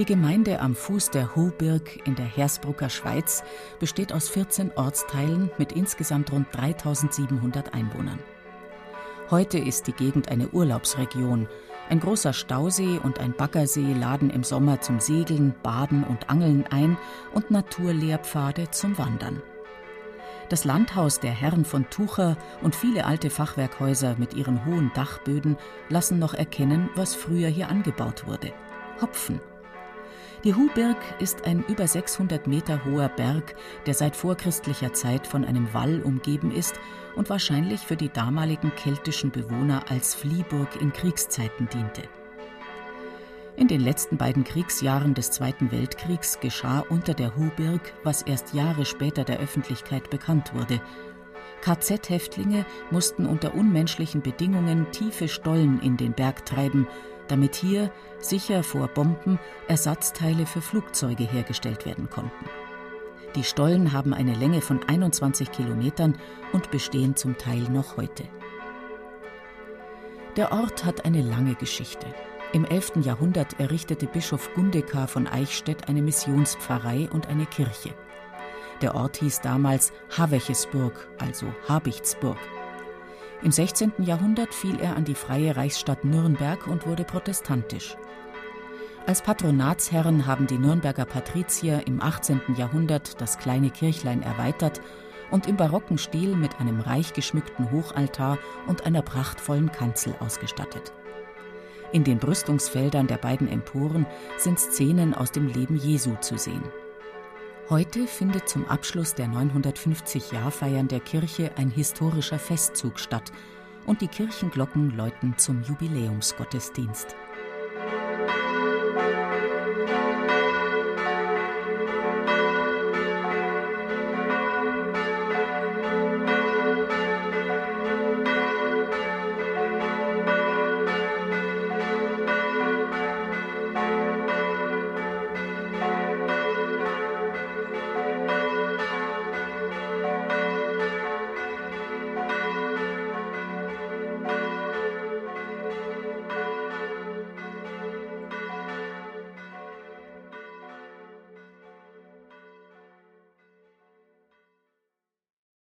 Die Gemeinde am Fuß der Hubirg in der Hersbrucker Schweiz besteht aus 14 Ortsteilen mit insgesamt rund 3700 Einwohnern. Heute ist die Gegend eine Urlaubsregion. Ein großer Stausee und ein Baggersee laden im Sommer zum Segeln, Baden und Angeln ein und Naturlehrpfade zum Wandern. Das Landhaus der Herren von Tucher und viele alte Fachwerkhäuser mit ihren hohen Dachböden lassen noch erkennen, was früher hier angebaut wurde. Hopfen die Hubirg ist ein über 600 Meter hoher Berg, der seit vorchristlicher Zeit von einem Wall umgeben ist und wahrscheinlich für die damaligen keltischen Bewohner als Fliehburg in Kriegszeiten diente. In den letzten beiden Kriegsjahren des Zweiten Weltkriegs geschah unter der Hubirg, was erst Jahre später der Öffentlichkeit bekannt wurde. KZ-Häftlinge mussten unter unmenschlichen Bedingungen tiefe Stollen in den Berg treiben, damit hier, sicher vor Bomben, Ersatzteile für Flugzeuge hergestellt werden konnten. Die Stollen haben eine Länge von 21 Kilometern und bestehen zum Teil noch heute. Der Ort hat eine lange Geschichte. Im 11. Jahrhundert errichtete Bischof Gundekar von Eichstätt eine Missionspfarrei und eine Kirche. Der Ort hieß damals Havechesburg, also Habichtsburg. Im 16. Jahrhundert fiel er an die freie Reichsstadt Nürnberg und wurde protestantisch. Als Patronatsherren haben die Nürnberger Patrizier im 18. Jahrhundert das kleine Kirchlein erweitert und im barocken Stil mit einem reich geschmückten Hochaltar und einer prachtvollen Kanzel ausgestattet. In den Brüstungsfeldern der beiden Emporen sind Szenen aus dem Leben Jesu zu sehen. Heute findet zum Abschluss der 950-Jahrfeiern der Kirche ein historischer Festzug statt und die Kirchenglocken läuten zum Jubiläumsgottesdienst.